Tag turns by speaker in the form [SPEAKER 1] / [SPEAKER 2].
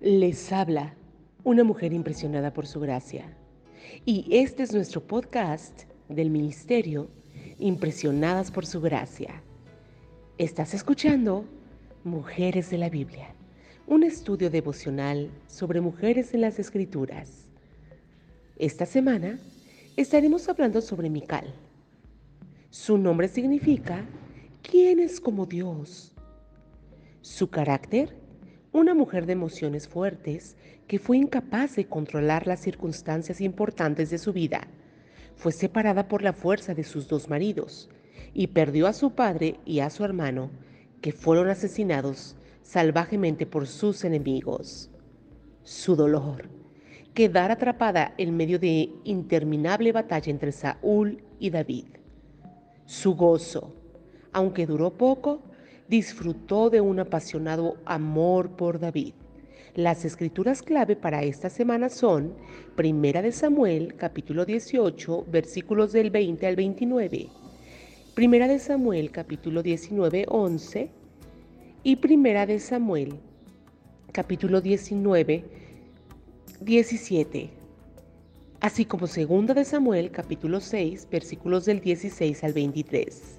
[SPEAKER 1] Les habla una mujer impresionada por su gracia. Y este es nuestro podcast del Ministerio Impresionadas por su gracia. Estás escuchando Mujeres de la Biblia, un estudio devocional sobre mujeres en las Escrituras. Esta semana estaremos hablando sobre Mical. Su nombre significa ¿quién es como Dios? Su carácter una mujer de emociones fuertes que fue incapaz de controlar las circunstancias importantes de su vida. Fue separada por la fuerza de sus dos maridos y perdió a su padre y a su hermano, que fueron asesinados salvajemente por sus enemigos. Su dolor, quedar atrapada en medio de interminable batalla entre Saúl y David. Su gozo, aunque duró poco, disfrutó de un apasionado amor por David. Las escrituras clave para esta semana son Primera de Samuel, capítulo 18, versículos del 20 al 29. Primera de Samuel, capítulo 19, 11. Y Primera de Samuel, capítulo 19, 17. Así como Segunda de Samuel, capítulo 6, versículos del 16 al 23.